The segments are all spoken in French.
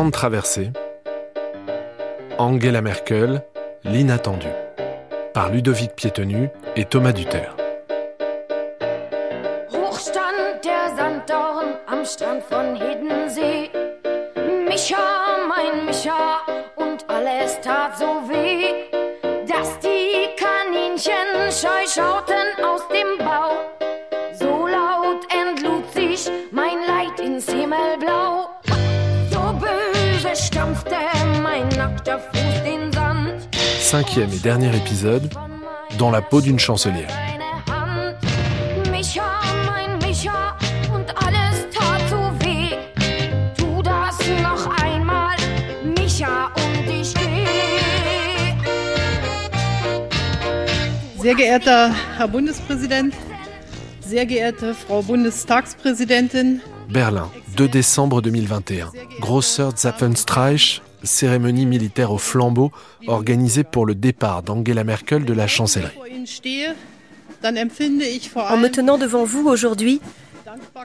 grande traversée, Angela Merkel, l'inattendu, par Ludovic Piétenu et Thomas Duterre. Hochstand der Sanddorn am Strand von Hiddensee. Micha, mein Micha, und alles tat so weh, dass die Kaninchen scheu schauten Cinquième et dernier épisode, dans la peau d'une chancelière. Sehr geehrter Herr Bundespräsident, sehr geehrte Frau Bundestagspräsidentin, Berlin, 2 décembre 2021. Grosser Zapfenstreich, cérémonie militaire au flambeau organisée pour le départ d'Angela Merkel de la chancellerie. En me tenant devant vous aujourd'hui,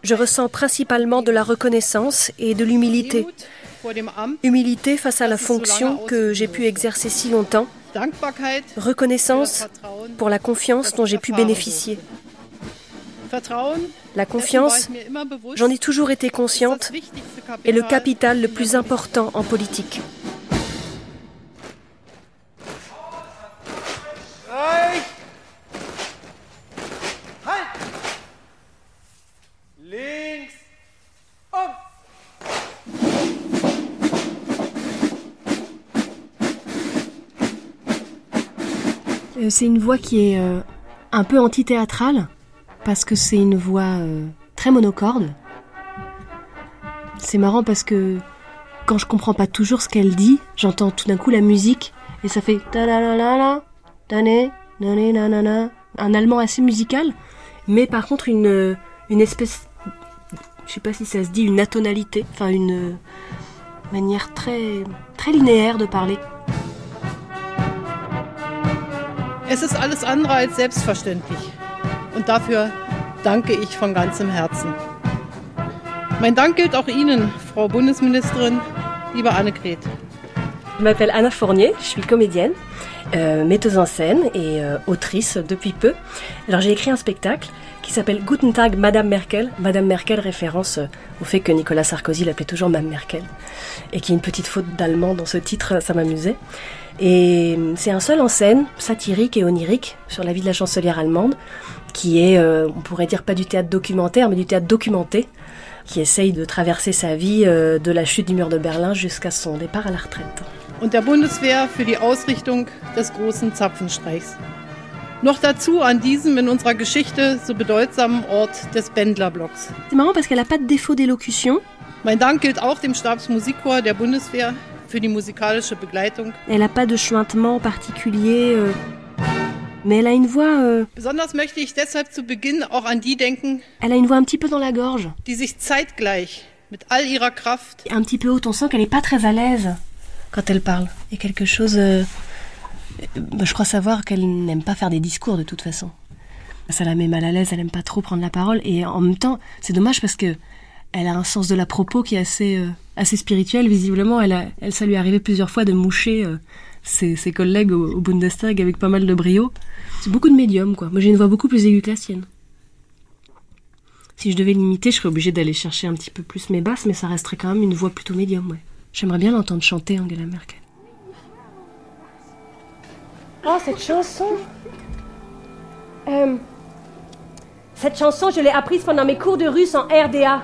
je ressens principalement de la reconnaissance et de l'humilité. Humilité face à la fonction que j'ai pu exercer si longtemps, reconnaissance pour la confiance dont j'ai pu bénéficier. La confiance, j'en ai toujours été consciente, est le capital le plus important en politique. Um! Euh, C'est une voix qui est euh, un peu antithéâtrale parce que c'est une voix euh, très monocorde. C'est marrant parce que quand je comprends pas toujours ce qu'elle dit, j'entends tout d'un coup la musique et ça fait un allemand assez musical, mais par contre une une espèce je sais pas si ça se dit une atonalité, enfin une euh, manière très très linéaire de parler. Es ist alles andere als selbstverständlich. Und dafür danke ich von ganzem Herzen. Mein Dank gilt auch Ihnen, Frau Bundesministerin, liebe Annegret. Je m'appelle Anna Fournier, je suis comédienne, euh, metteuse en scène et euh, autrice depuis peu. Alors j'ai écrit un spectacle qui s'appelle Guten Tag Madame Merkel. Madame Merkel, référence euh, au fait que Nicolas Sarkozy l'appelait toujours Mme Merkel. Et qu'il y a une petite faute d'allemand dans ce titre, ça m'amusait. Et c'est un seul en scène, satirique et onirique, sur la vie de la chancelière allemande, qui est, euh, on pourrait dire pas du théâtre documentaire, mais du théâtre documenté, qui essaye de traverser sa vie euh, de la chute du mur de Berlin jusqu'à son départ à la retraite. und der Bundeswehr für die Ausrichtung des großen Zapfenstreichs. Noch dazu an diesem in unserer Geschichte so bedeutsamen Ort des Bändlerblocks. C'est marrant parce qu'elle a pas de défaut d'élocution. Mein Dank gilt auch dem Stabsmusikchor der Bundeswehr für die musikalische Begleitung. Elle a pas de chuintement particulier. euh, Mais elle a une voix, euh, Besonders möchte ich deshalb zu Beginn auch an die denken, elle a une voix un petit peu dans la gorge, die sich zeitgleich mit all ihrer Kraft un petit peu haute. On sent qu'elle est pas très à l'aise quand elle parle. Et quelque chose. euh, je crois savoir qu'elle n'aime pas faire des discours de toute façon. Ça la met mal à l'aise. Elle aime pas trop prendre la parole. Et en même temps, c'est dommage parce que elle a un sens de la propos qui est assez euh, assez spirituel. Visiblement, elle a, elle ça lui est arrivé plusieurs fois de moucher euh, ses, collègues au, au Bundestag avec pas mal de brio. C'est beaucoup de médium, quoi. Moi, j'ai une voix beaucoup plus aiguë que la sienne. Si je devais l'imiter, je serais obligée d'aller chercher un petit peu plus mes basses, mais ça resterait quand même une voix plutôt médium, ouais. J'aimerais bien l'entendre chanter Angela Merkel. Oh, cette chanson Euh, Cette chanson, je l'ai apprise pendant mes cours de russe en RDA.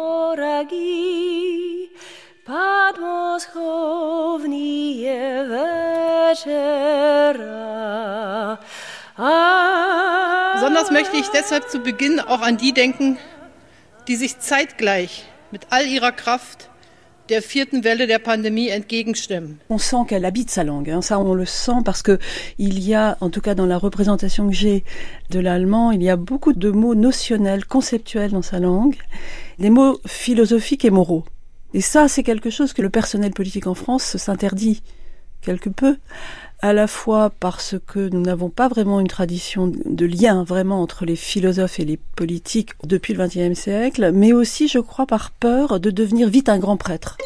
подмосковные вечера. Besonders möchte ich deshalb zu Beginn auch an die denken, die sich zeitgleich mit all ihrer Kraft der vierten Welle der Pandemie entgegenstimmen. On sent qu'elle habite sa langue, hein. ça on le sent parce que il y a, en tout cas dans la représentation que j'ai de l'allemand, il y a beaucoup de mots notionnels, conceptuels dans sa langue, des mots philosophiques et moraux. Et ça, c'est quelque chose que le personnel politique en France s'interdit quelque peu, à la fois parce que nous n'avons pas vraiment une tradition de lien vraiment entre les philosophes et les politiques depuis le XXe siècle, mais aussi, je crois, par peur de devenir vite un grand prêtre.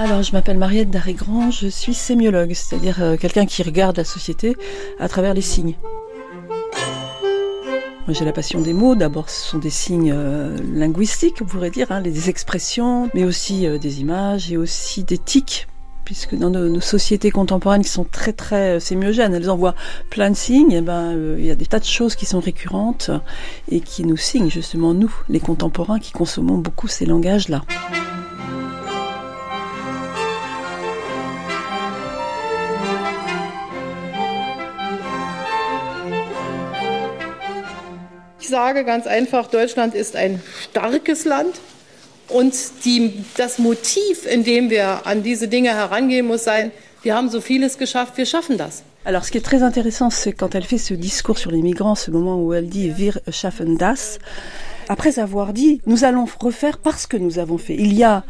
Alors, je m'appelle Mariette Daré-Grand, je suis sémiologue, c'est-à-dire euh, quelqu'un qui regarde la société à travers les signes. J'ai la passion des mots. D'abord, ce sont des signes euh, linguistiques, on pourrait dire, hein, des expressions, mais aussi euh, des images et aussi des tics puisque dans nos, sociétés contemporaines qui sont très très euh, sémiogènes, elles envoient plein de signes, et ben il y a des tas de choses qui sont récurrentes et qui nous signent justement nous, les contemporains qui consommons beaucoup ces langages-là. Ich sage ganz einfach, Deutschland ist ein starkes Land. Und die, das Motiv, in dem wir an diese Dinge herangehen, muss sein, wir haben so vieles geschafft, wir schaffen das. Alors, ce qui est très intéressant, c'est quand elle fait ce discours sur les migrants, ce moment où elle dit Wir schaffen das, après avoir dit Nous allons refaire parce que nous avons fait. Il y a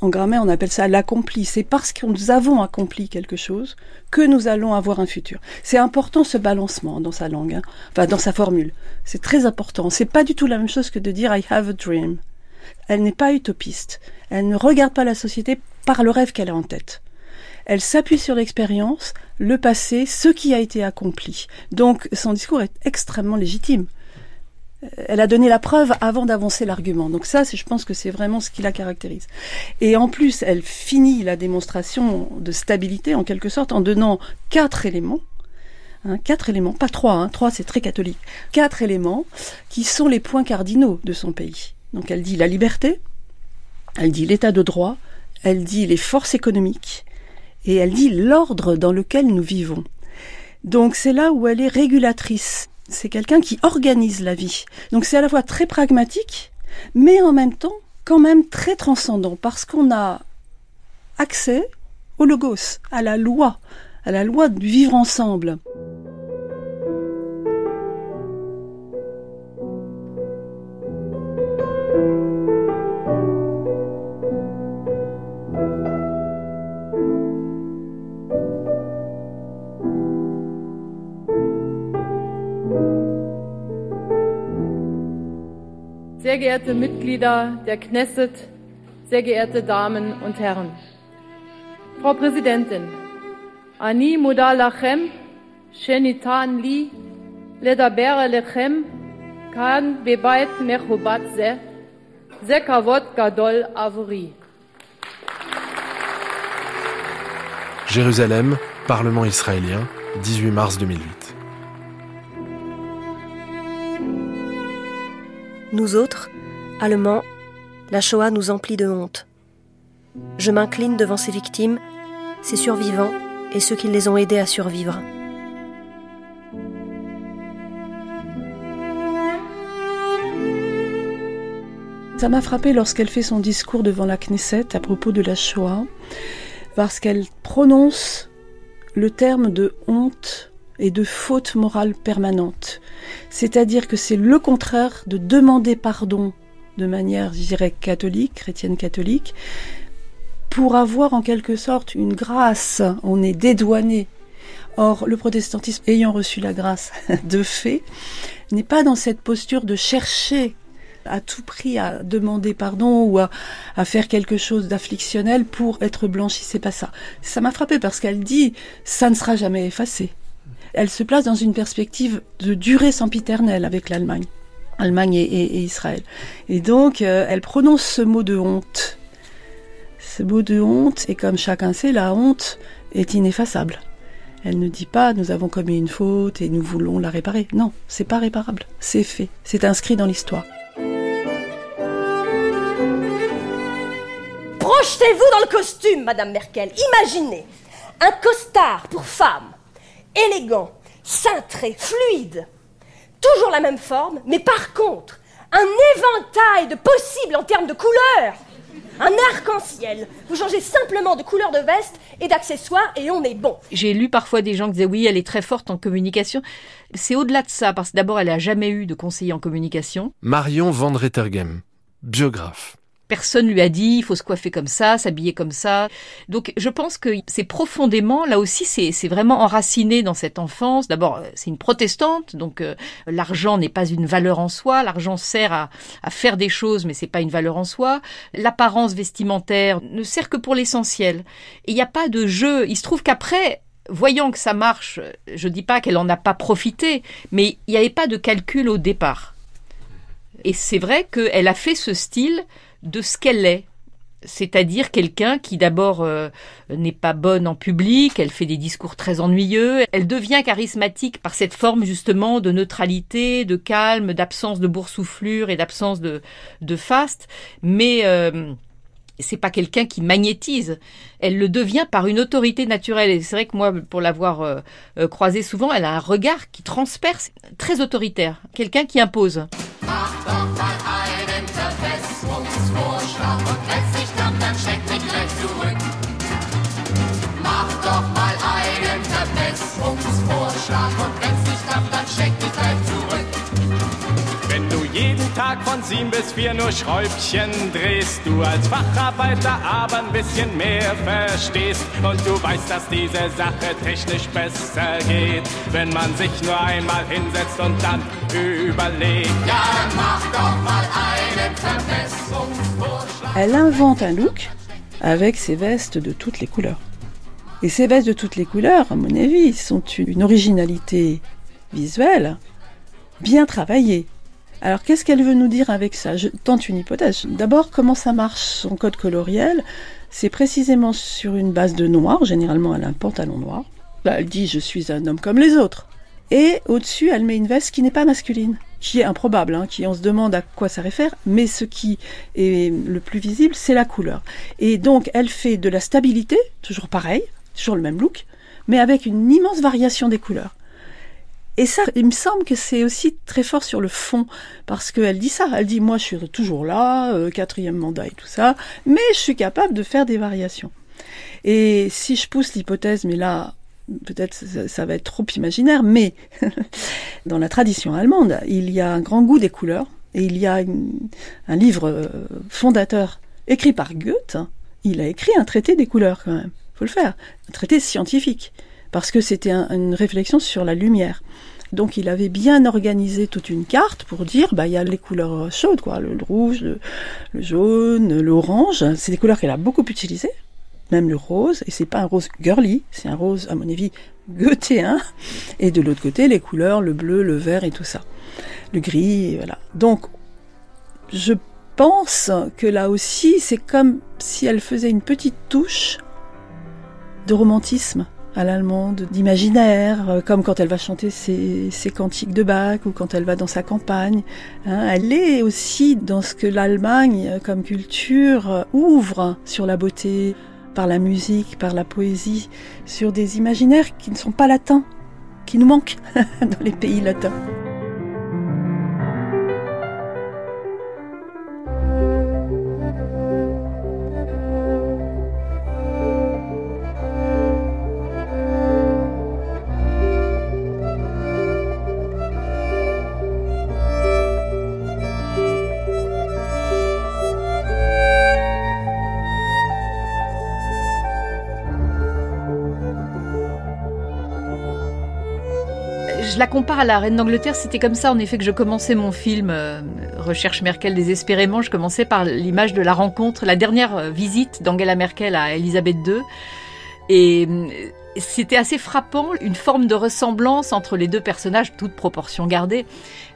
en grammaire, on appelle ça l'accompli. C'est parce que nous avons accompli quelque chose que nous allons avoir un futur. C'est important ce balancement dans sa langue, hein. enfin dans sa formule. C'est très important. C'est pas du tout la même chose que de dire I have a dream. Elle n'est pas utopiste. Elle ne regarde pas la société par le rêve qu'elle a en tête. Elle s'appuie sur l'expérience, le passé, ce qui a été accompli. Donc son discours est extrêmement légitime elle a donné la preuve avant d'avancer l'argument. Donc ça, je pense que c'est vraiment ce qui la caractérise. Et en plus, elle finit la démonstration de stabilité en quelque sorte en donnant quatre éléments. Hein, quatre éléments, pas trois, hein, trois c'est très catholique. Quatre éléments qui sont les points cardinaux de son pays. Donc elle dit la liberté, elle dit l'état de droit, elle dit les forces économiques et elle dit l'ordre dans lequel nous vivons. Donc c'est là où elle est régulatrice c'est quelqu'un qui organise la vie. Donc c'est à la fois très pragmatique, mais en même temps quand même très transcendant, parce qu'on a accès au logos, à la loi, à la loi du vivre ensemble. Sehr geehrte Mitglieder der Knesset, sehr geehrte Damen und Herren. Frau Präsidentin, Ani Muda Lachem, Shenitan Li, Ledaber Lechem, Kan Bebait Mechubat Ze, Gadol Avori. Jérusalem, Parlement israélien, 18 mars 2008. Nous autres, Allemands, la Shoah nous emplit de honte. Je m'incline devant ces victimes, ces survivants et ceux qui les ont aidés à survivre. Ça m'a frappé lorsqu'elle fait son discours devant la Knesset à propos de la Shoah, parce qu'elle prononce le terme de honte et de faute morale permanente. C'est-à-dire que c'est le contraire de demander pardon de manière, je dirais, catholique, chrétienne catholique, pour avoir en quelque sorte une grâce. On est dédouané. Or, le protestantisme ayant reçu la grâce de fait, n'est pas dans cette posture de chercher à tout prix à demander pardon ou à, faire quelque chose d'afflictionnel pour être blanchi. C'est pas ça. Ça m'a frappé parce qu'elle dit ça ne sera jamais effacé elle se place dans une perspective de durée sempiternelle avec l'Allemagne. Allemagne et, Israël. Et donc, euh, elle prononce ce mot de honte. Ce mot de honte, et comme chacun sait, la honte est ineffaçable. Elle ne dit pas nous avons commis une faute et nous voulons la réparer. Non, c'est pas réparable. C'est fait. C'est inscrit dans l'histoire. Projetez-vous dans le costume, Madame Merkel. Imaginez un costard pour femme élégant, cintré, fluide, toujours la même forme, mais par contre, un éventail de possibles en termes de couleurs. Un arc-en-ciel. Vous changez simplement de couleur de veste et d'accessoires et on est bon. J'ai lu parfois des gens qui disaient oui, elle est très forte en communication. C'est au-delà de ça, parce que d'abord, elle n'a jamais eu de conseiller en communication. Marion Van Rettergem, biographe. Personne lui a dit il faut se coiffer comme ça, s'habiller comme ça. Donc je pense que c'est profondément, là aussi, c'est vraiment enraciné dans cette enfance. D'abord, euh, c'est une protestante, donc euh, l'argent n'est pas une valeur en soi. L'argent sert à, à, faire des choses, mais c'est pas une valeur en soi. L'apparence vestimentaire ne sert que pour l'essentiel. Et il n'y a pas de jeu. Il se trouve qu'après, voyant que ça marche, je dis pas qu'elle en a pas profité, mais il n'y avait pas de calcul au départ. Et c'est vrai qu'elle a fait ce style de ce qu'elle est. C'est-à-dire quelqu'un qui d'abord euh, n'est pas bonne en public, elle fait des discours très ennuyeux, elle devient charismatique par cette forme justement de neutralité, de calme, d'absence de boursouflure et d'absence de, de faste, mais euh, c'est pas quelqu'un qui magnétise. Elle le devient par une autorité naturelle. Et c'est vrai que moi, pour l'avoir euh, euh croisée souvent, elle a un regard qui transperce, très autoritaire. Quelqu'un qui impose. Tag von sieben bis vier nur Schräubchen drehst. Du als Facharbeiter aber ein bisschen mehr verstehst. Und du weißt, dass diese Sache technisch besser geht, wenn man sich nur einmal hinsetzt und dann überlegt. Ja, dann mach doch mal einen Verbesserungsvorschlag. Elle invente un look avec ses vestes de toutes les couleurs. Et ces vestes de toutes les couleurs, à mon avis, sont une originalité visuelle bien travaillée. Alors qu'est-ce qu'elle veut nous dire avec ça? Je tente une hypothèse. D'abord, comment ça marche? Son code coloriel C'est précisément sur une base de noir. Généralement, elle a un pantalon noir. Là, elle dit je suis un homme comme les autres. Et au-dessus, elle met une veste qui n'est pas masculine, qui est improbable, hein, qui on se demande à quoi ça réfère, mais ce qui est le plus visible, c'est la couleur. Et donc, elle fait de la stabilité, toujours pareil, toujours le même look, mais avec une immense variation des couleurs. Et ça, il me semble que c'est aussi très fort sur le fond, parce qu'elle dit ça, elle dit moi je suis toujours là, euh, quatrième mandat et tout ça, mais je suis capable de faire des variations. Et si je pousse l'hypothèse, mais là, peut-être ça, ça, va être trop imaginaire, mais dans la tradition allemande, il y a un grand goût des couleurs, et il y a un livre euh, fondateur écrit par Goethe, il a écrit un traité des couleurs quand même, faut le faire, un traité scientifique parce que c'était un, une réflexion sur la lumière. Donc il avait bien organisé toute une carte pour dire bah il y a les couleurs chaudes quoi, le, rouge, le, jaune, l'orange, c'est des couleurs qu'elle a beaucoup utilisées, même le rose. Et c'est pas un rose girly, c'est un rose à mon avis goethéen et de l'autre côté les couleurs le bleu, le vert et tout ça. Le gris voilà. Donc je pense que là aussi c'est comme si elle faisait une petite touche de romantisme à l'allemande, d'imaginaire, euh, comme quand elle va chanter ses, ses, cantiques de Bach ou quand elle va dans sa campagne. Hein, elle est aussi dans ce que l'Allemagne, euh, comme culture, euh, ouvre sur la beauté, par la musique, par la poésie, sur des imaginaires qui ne sont pas latins, qui nous manquent dans les pays latins. Je la compare à la reine d'Angleterre. C'était comme ça, en effet, que je commençais mon film euh, Recherche Merkel désespérément. Je commençais par l'image de la rencontre, la dernière visite d'Angela Merkel à Elisabeth II. Et c'était assez frappant, une forme de ressemblance entre les deux personnages, toute proportion gardée.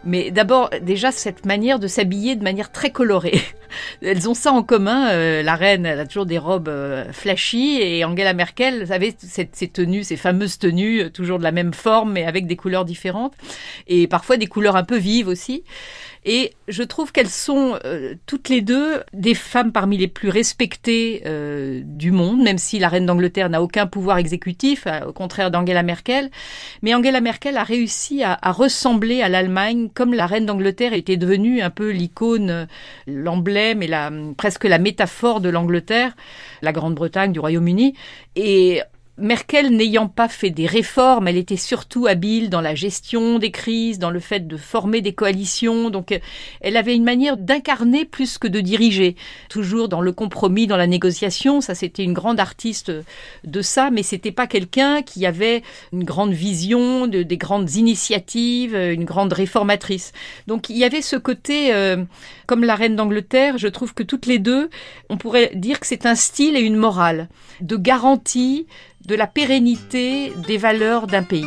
Mais d'abord, déjà, cette manière de s'habiller de manière très colorée. Elles ont ça en commun. Euh, la reine, elle a toujours des robes euh, flashy et Angela Merkel, vous savez, cette, ces tenues, ces fameuses tenues, euh, toujours de la même forme mais avec des couleurs différentes et parfois des couleurs un peu vives aussi. Et je trouve qu'elles sont euh, toutes les deux des femmes parmi les plus respectées du monde, même si la reine d'Angleterre n'a aucun pouvoir exécutif au contraire d'Angela Merkel. Mais Angela Merkel a réussi à ressembler à l'Allemagne, comme la reine d'Angleterre était devenue un peu l'icône, l'emblème et la, presque la métaphore de l'Angleterre, la Grande-Bretagne, du Royaume-Uni. Et Merkel n'ayant pas fait des réformes, elle était surtout habile dans la gestion des crises, dans le fait de former des coalitions. Donc, elle avait une manière d'incarner plus que de diriger. Toujours dans le compromis, dans la négociation. Ça, c'était une grande artiste de ça, mais c'était pas quelqu'un qui avait une grande vision, de, des grandes initiatives, une grande réformatrice. Donc, il y avait ce côté, euh, comme la reine d'Angleterre, je trouve que toutes les deux, on pourrait dire que c'est un style et une morale de garantie de la pérennité des valeurs d'un pays.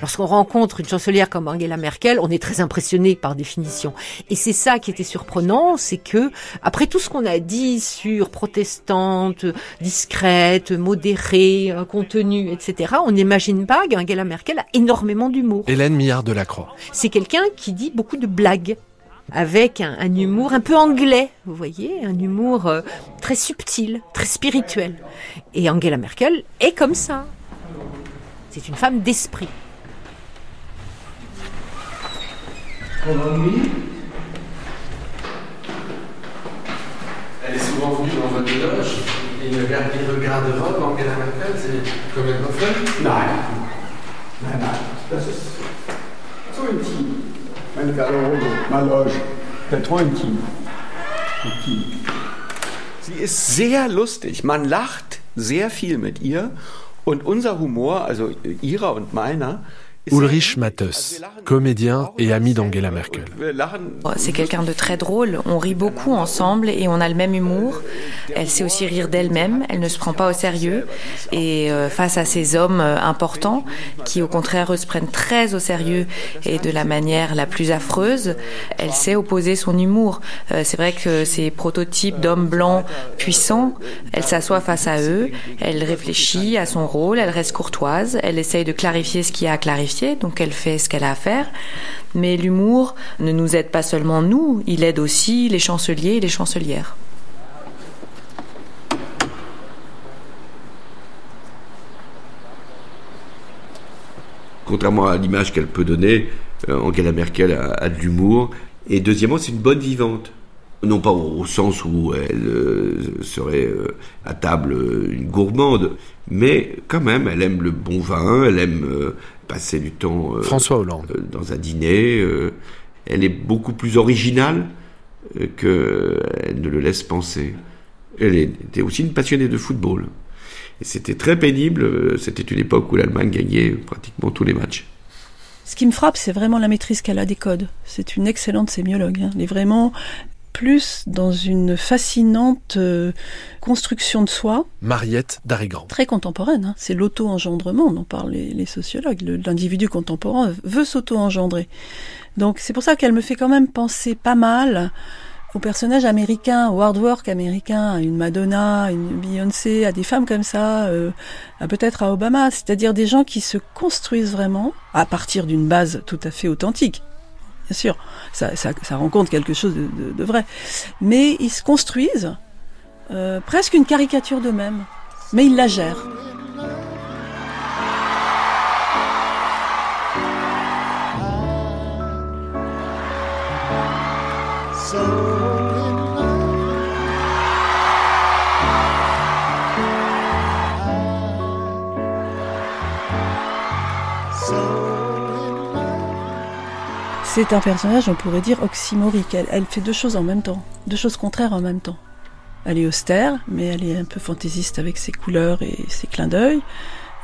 Lorsqu'on rencontre une chancelière comme Angela Merkel, on est très impressionné par définition. Et c'est ça qui était surprenant, c'est que après tout ce qu'on a dit sur protestante, discrète, modérée, euh, contenue, etc., on n'imagine pas qu'Angela Merkel a énormément d'humour. Hélène Millard de la Croix. C'est quelqu'un qui dit beaucoup de blagues avec un, un, humour un peu anglais, vous voyez, un humour euh, très subtil, très spirituel. Et Angela Merkel est comme ça. C'est une femme d'esprit. On ennuie Elle est souvent venue dans votre loge et il regarde, il regarde Rob, Angela Merkel, c'est comme elle m'a fait Nein, nein, nein, das ist so intim. Meine Garderobe, ma loge, c'est trop. Intime. Sie ist sehr lustig. Man lacht sehr viel mit ihr. Und unser Humor, also ihrer und meiner, Ulrich Mattes, comédien et ami d'Angela Merkel. C'est quelqu'un de très drôle, on rit beaucoup ensemble et on a le même humour. Elle sait aussi rire d'elle-même, elle ne se prend pas au sérieux. Et euh, face à ces hommes euh, importants, qui au contraire se prennent très au sérieux et de la manière la plus affreuse, elle sait opposer son humour. Euh, C'est vrai que ces prototypes d'hommes blancs puissants, elle s'assoit face à eux, elle réfléchit à son rôle, elle reste courtoise, elle essaye de clarifier ce qu'il y a à clarifier donc elle fait ce qu'elle a à faire. Mais l'humour ne nous aide pas seulement nous, il aide aussi les chanceliers et les chancelières. Contrairement à l'image qu'elle peut donner, euh, Angela Merkel a, de l'humour. Et deuxièmement, c'est une bonne vivante. Non pas au, sens où elle euh, serait euh, à table une gourmande, mais quand même, elle aime le bon vin, elle aime passer du temps euh, François Hollande. euh, dans un dîner. euh, elle est beaucoup plus originale euh, qu'elle ne le laisse penser. Elle était aussi une passionnée de football. Et c'était très pénible. C'était une époque où l'Allemagne gagnait pratiquement tous les matchs. Ce qui me frappe, c'est vraiment la maîtrise qu'elle a des codes. C'est une excellente sémiologue. hein. Elle est vraiment plus dans une fascinante euh, construction de soi, Mariette Darigrand. très contemporaine. hein. C'est l'auto-engendrement dont parlent les, les sociologues. Le- L'individu contemporain veut s'auto-engendrer. Donc c'est pour ça qu'elle me fait quand même penser pas mal aux personnages américains, au hard work américain, à une Madonna, à une Beyoncé, à des femmes comme ça, euh, à peut-être à Obama, c'est-à-dire des gens qui se construisent vraiment à partir d'une base tout à fait authentique. Bien sûr, ça, ça, rencontre quelque chose de vrai. Mais ils se construisent euh, presque une caricature d'eux-mêmes, mais ils la gèrent. C'est un personnage, on pourrait dire, oxymorique. Elle, fait deux choses en même temps, deux choses contraires en même temps. Elle est austère, mais elle est un peu fantaisiste avec ses couleurs et ses clins d'œil.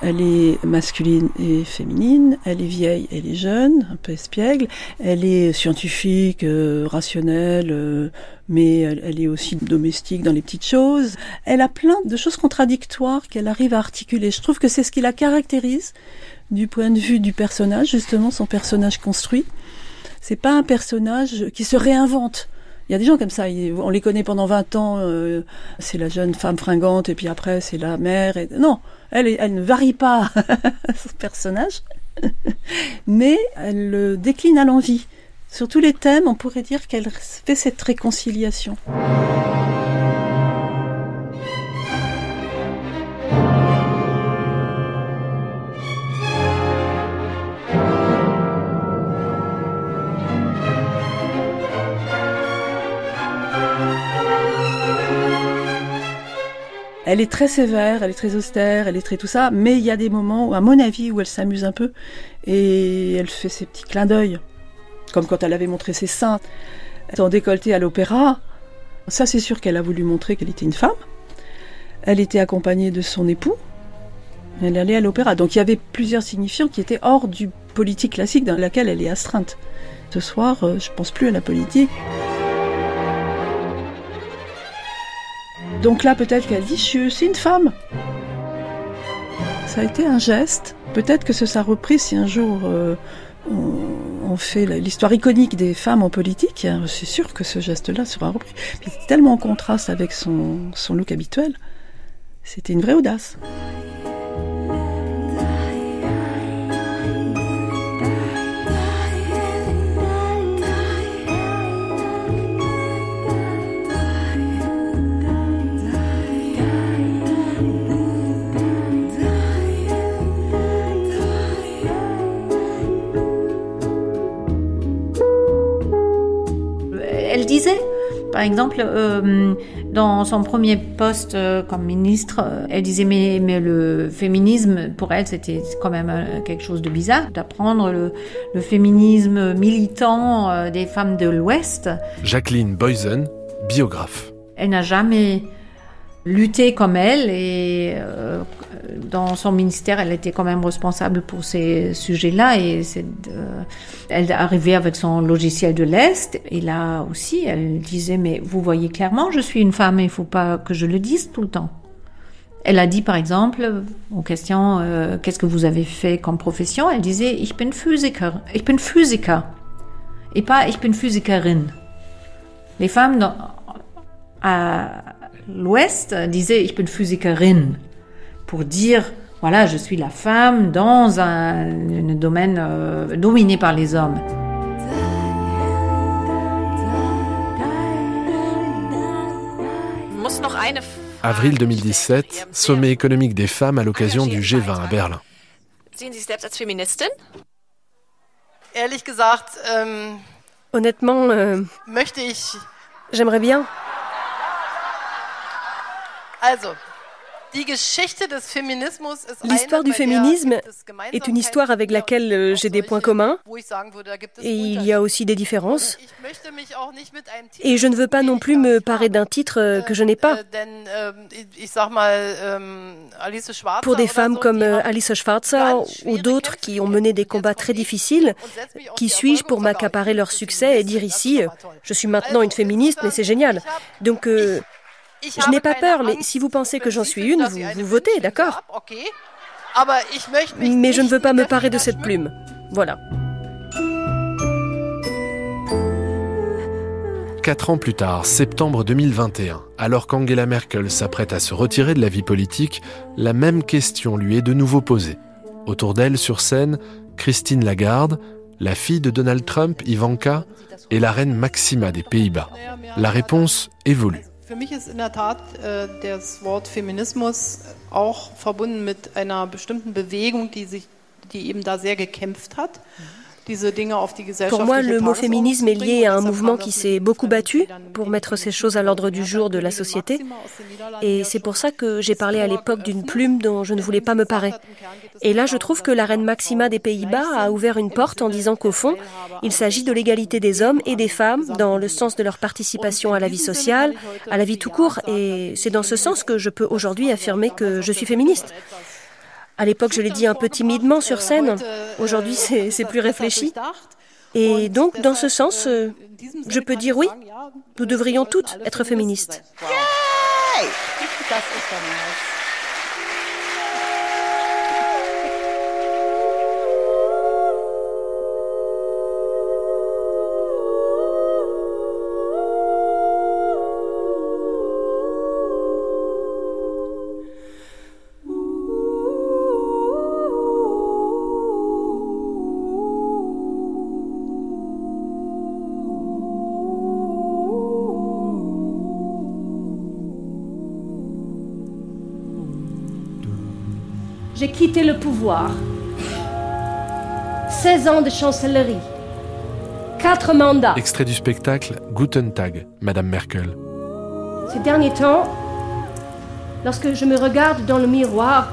Elle est masculine et féminine, elle est vieille, elle est jeune, un peu espiègle, elle est scientifique, euh, rationnelle, euh, mais elle est aussi domestique dans les petites choses. Elle a plein de choses contradictoires qu'elle arrive à articuler. Je trouve que c'est ce qui la caractérise du point de vue du personnage, justement, son personnage construit. C'est pas un personnage qui se réinvente. Il y a des gens comme ça, on les connaît pendant 20 ans, euh, c'est la jeune femme fringante, et puis après c'est la mère. Et... Non, elle, elle ne varie pas ce personnage, mais elle le décline à l'envie. Sur tous les thèmes, on pourrait dire qu'elle fait cette réconciliation. Elle est très sévère, elle est très austère, elle est très tout ça, mais il y a des moments, à mon avis, où elle s'amuse un peu et elle fait ses petits clins d'œil, comme quand elle avait montré ses seins en décolleté à l'opéra. Ça, c'est sûr qu'elle a voulu montrer qu'elle était une femme. Elle était accompagnée de son époux. Elle allait à l'opéra. Donc il y avait plusieurs signifiants qui étaient hors du politique classique dans laquelle elle est astreinte. Ce soir, euh, je pense plus à la politique. Donc là, peut-être qu'elle dit, c'est une femme. Ça a été un geste. Peut-être que ce sera repris si un jour euh, on, fait l'histoire iconique des femmes en politique. Hein, c'est sûr que ce geste-là sera repris. C'est tellement en contraste avec son look habituel. C'était une vraie audace. Par exemple, euh, dans son premier poste euh, comme ministre, euh, elle disait mais, mais le féminisme, pour elle, c'était quand même quelque chose de bizarre d'apprendre le, le, féminisme militant des femmes de l'Ouest. Jacqueline Boysen, biographe. Elle n'a jamais lutté comme elle et dans son ministère, elle était quand même responsable pour ces sujets-là et euh, elle arrivait avec son logiciel de l'Est et là aussi, elle disait mais vous voyez clairement, je suis une femme, il faut pas que je le dise tout le temps. Elle a dit par exemple, aux questions euh, qu'est-ce que vous avez fait comme profession, elle disait ich bin Physiker, ich bin Physiker et pas ich bin Physikerin. Les femmes à, l'Ouest disait ich bin Physikerin pour dire voilà, je suis la femme dans un, domaine euh, dominé par les hommes. Avril 2017, sommet économique des femmes à l'occasion du G20 à Berlin. Ähm, Honnêtement, euh, j'aimerais bien. L'histoire du féminisme est une histoire avec laquelle euh, j'ai des points communs et il y a aussi des différences. Et je ne veux pas non plus me parer d'un titre euh, que je n'ai pas. Äh, ähm, ähm, Pour des femmes comme euh, Alice Schwarzer ou d'autres qui ont mené des combats très difficiles, qui suis-je pour m'accaparer leur succès et dire ici, je suis maintenant une féministe, mais c'est génial. Donc, je n'ai pas peur, mais si vous pensez que j'en suis une, vous, vous votez, d'accord Mais je ne veux pas me parer de cette plume. Voilà. Quatre ans plus tard, septembre 2021, alors qu'Angela Merkel s'apprête à se retirer de la vie politique, la même question lui est de nouveau posée. Autour d'elle, sur scène, Christine Lagarde, la fille de Donald Trump, Ivanka, et la reine Maxima des Pays-Bas. La réponse évolue. Für mich ist in der Tat äh, das Wort Feminismus auch verbunden mit einer bestimmten Bewegung, die sich, die eben da sehr gekämpft hat. Mhm. Pour moi, le mot féminisme est lié à un mouvement qui s'est beaucoup battu pour mettre ces choses à l'ordre du jour de la société. Et c'est pour ça que j'ai parlé à l'époque d'une plume dont je ne voulais pas me parer. Et là, je trouve que la reine Maxima des Pays-Bas a ouvert une porte en disant qu'au fond, il s'agit de l'égalité des hommes et des femmes dans le sens de leur participation à la vie sociale, à la vie tout court. Et c'est dans ce sens que je peux aujourd'hui affirmer que je suis féministe. À l'époque, je l'ai dit un peu timidement sur scène. Aujourd'hui, c'est plus réfléchi. Et donc, dans ce sens, euh, je peux dire oui, nous devrions toutes être féministes. quitté le pouvoir. 16 ans de chancellerie. Quatre mandats. Extrait du spectacle Guten Tag, Madame Merkel. Ces derniers temps, lorsque je me regarde dans le miroir,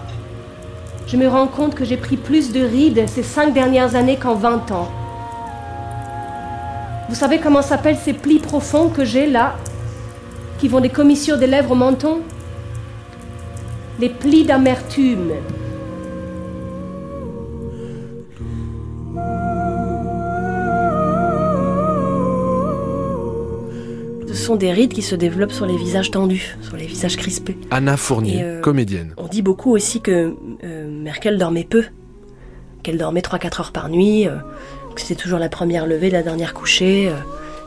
je me rends compte que j'ai pris plus de rides ces cinq dernières années qu'en 20 ans. Vous savez comment s'appellent ces plis profonds que j'ai là, qui vont des commissures des lèvres au menton? Les plis d'amertume. Sont des rides qui se développent sur les visages tendus, sur les visages crispés. Anna Fournier, euh, comédienne. On dit beaucoup aussi que euh, Merkel dormait peu, qu'elle dormait 3-4 heures par nuit, euh, que c'était toujours la première levée, la dernière couchée,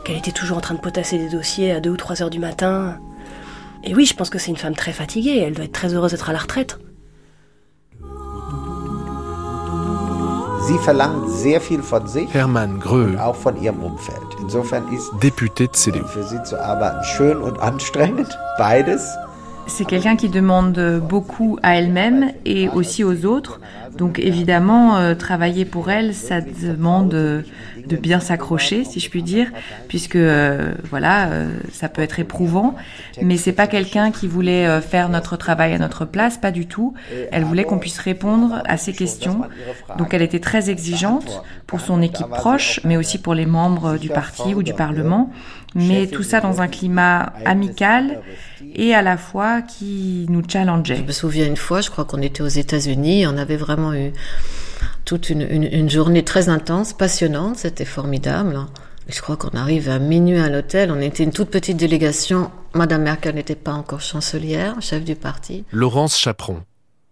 qu'elle était toujours en train de potasser des dossiers à 2 ou 3 heures du matin. Et oui, je pense que c'est une femme très fatiguée, elle doit être très heureuse d'être à la retraite. Sie verlangt sehr viel von sich Hermann Gröhl, und auch von ihrem Umfeld. Insofern ist député de CDU. für sie zu arbeiten schön und anstrengend, beides. C'est quelqu'un qui demande beaucoup à elle-même et aussi aux autres. Donc évidemment, euh, travailler pour elle, ça demande euh, de bien s'accrocher, si je puis dire, puisque euh, voilà, euh, ça peut être éprouvant. Mais c'est pas quelqu'un qui voulait euh, faire notre travail à notre place, pas du tout. Elle voulait qu'on puisse répondre à ses questions. Donc elle était très exigeante pour son équipe proche, mais aussi pour les membres du parti ou du Parlement. Mais tout ça dans un climat amical et à la fois qui nous challengeait. Je me souviens une fois, je crois qu'on était aux États-Unis, on avait vraiment eu toute une, une, une journée très intense, passionnante, c'était formidable. Je crois qu'on arrive à minuit à l'hôtel, on était une toute petite délégation. Madame Merkel n'était pas encore chancelière, chef du parti. Laurence Chaperon,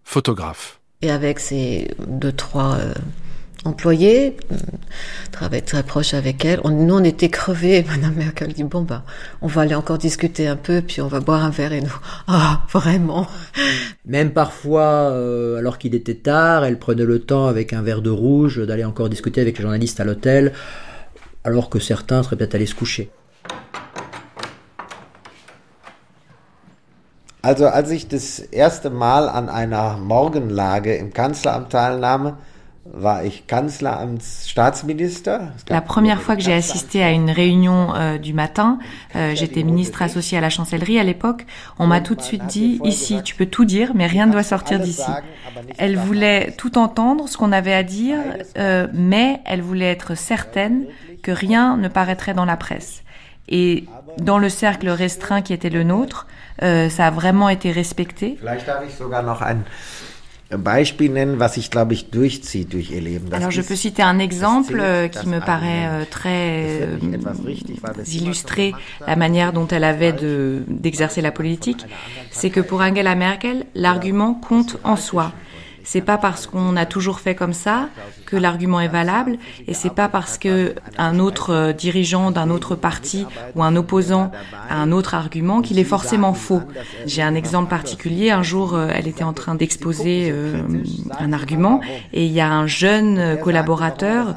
photographe. Et avec ses deux, trois euh, employés, euh, travaille très proche avec elle. On, nous, on était crevés. Madame Merkel dit, bon, bah, on va aller encore discuter un peu, puis on va boire un verre et nous. Ah, vraiment. Même parfois, euh, alors qu'il était tard, elle prenait le temps avec un verre de rouge d'aller encore discuter avec les journalistes à l'hôtel, alors que certains seraient peut-être allés se coucher. Also als ich das erste Mal an einer Morgenlage im Kanzleramt Kanzleramtsstaatsminister. La première fois que j'ai assisté à une réunion euh, du matin, euh, j'étais ministre associé à la chancellerie à l'époque, on m'a tout de suite dit, ici, tu peux tout dire, mais rien ne doit sortir d'ici. Elle voulait tout entendre, ce qu'on avait à dire, euh, mais elle voulait être certaine que rien ne paraîtrait dans la presse. Et dans le cercle restreint qui était le nôtre, ça a vraiment été respecté. Vielleicht darf ich sogar noch ein Beispiel nennen, was sich, glaube ich, durchzieht durch ihr Leben. Das Alors je peux citer un exemple euh, qui me paraît euh, très euh, illustrer la manière dont elle avait de d'exercer la politique, c'est que pour Angela Merkel, l'argument compte en soi. C'est pas parce qu'on a toujours fait comme ça que l'argument est valable, et c'est pas parce que un autre euh, dirigeant d'un autre parti ou un opposant a un autre argument qu'il est forcément faux. J'ai un exemple particulier. Un jour, euh, elle était en train d'exposer euh, un argument, et il y a un jeune collaborateur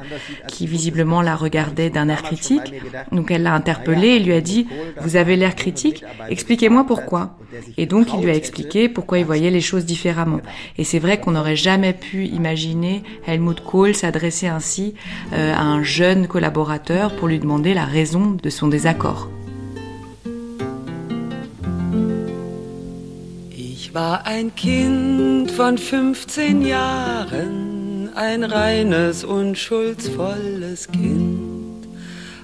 qui visiblement la regardait d'un air critique. Donc elle l'a interpellé et lui a dit "Vous avez l'air critique. Expliquez-moi pourquoi." Et donc il lui a expliqué pourquoi il voyait les choses différemment. Et c'est vrai qu'on n'aurait jamais pu imaginer Helmut Kohl s'adresser ainsi euh, à un jeune collaborateur pour lui demander la raison de son désaccord. Ich war ein Kind von 15 Jahren, ein reines, unschuldsvolles Kind,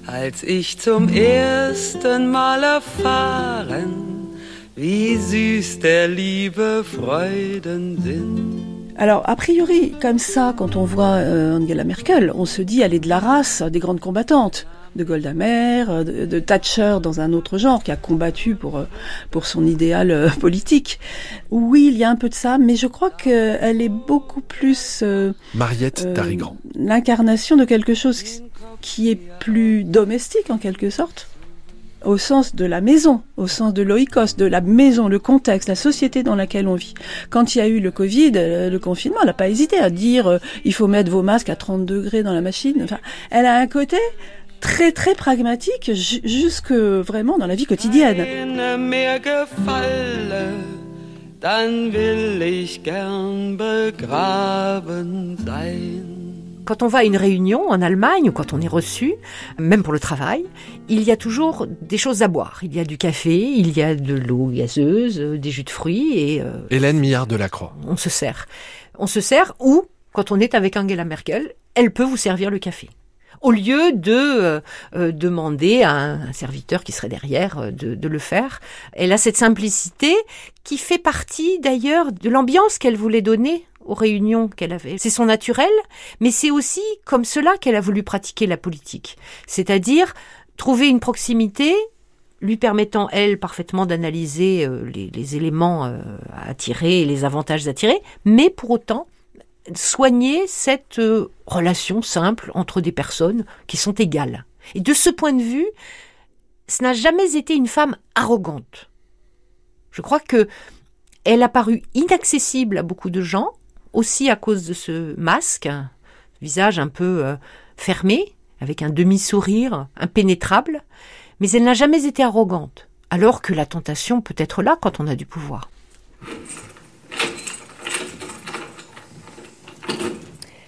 als ich zum ersten Mal erfahren, wie süß der Liebe Freuden sind. Alors, a priori, comme ça, quand on voit euh, Angela Merkel, on se dit elle est de la race des grandes combattantes. De Golda Meir, euh, de, de Thatcher dans un autre genre, qui a combattu pour, euh, pour son idéal euh, politique. Oui, il y a un peu de ça, mais je crois qu'elle est beaucoup plus euh, Mariette Darigrand. l'incarnation de quelque chose qui est plus domestique en quelque sorte, au sens de la maison, au sens de l'oikos, de la maison, le contexte, la société dans laquelle on vit. Quand il y a eu le Covid, euh, le confinement, elle n'a pas hésité à dire euh, il faut mettre vos masques à 30 degrés dans la machine. Enfin, elle a un côté très très pragmatique ju- jusque vraiment dans la vie quotidienne. Quand on va à une réunion en Allemagne ou quand on est reçu, même pour le travail, il y a toujours des choses à boire. Il y a du café, il y a de l'eau gazeuse, des jus de fruits et... Euh, Hélène Millard de la Croix. On se sert. On se sert ou, quand on est avec Angela Merkel, elle peut vous servir le café au lieu de euh, euh, demander à un, serviteur qui serait derrière de, de, le faire. Elle a cette simplicité qui fait partie d'ailleurs de l'ambiance qu'elle voulait donner aux réunions qu'elle avait. C'est son naturel, mais c'est aussi comme cela qu'elle a voulu pratiquer la politique. C'est-à-dire trouver une proximité lui permettant, elle, parfaitement d'analyser euh, les, éléments euh, à tirer et les avantages à tirer, mais pour autant soigner cette euh, relation simple entre des personnes qui sont égales. Et de ce point de vue, ce n'a jamais été une femme arrogante. Je crois que elle a paru inaccessible à beaucoup de gens, aussi à cause de ce masque, visage un peu euh, fermé, avec un demi-sourire impénétrable, mais elle n'a jamais été arrogante, alors que la tentation peut être là quand on a du pouvoir.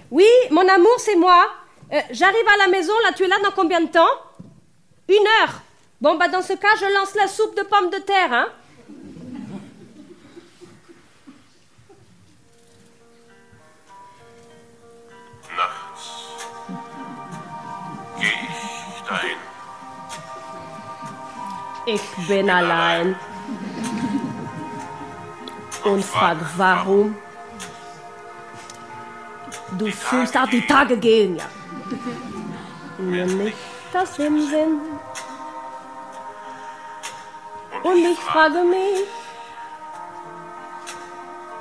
Oui, mon amour, c'est moi. Euh, j'arrive à la maison, là, tu es là dans combien de temps? Une heure. Bon, bah dans ce cas, je lance la soupe de pommes de terre, hein Ich bin allein. Und frag warum. Du fühlst auch die Tage gehen, ja. Mir nicht das im Sinn. Und ich frage mich,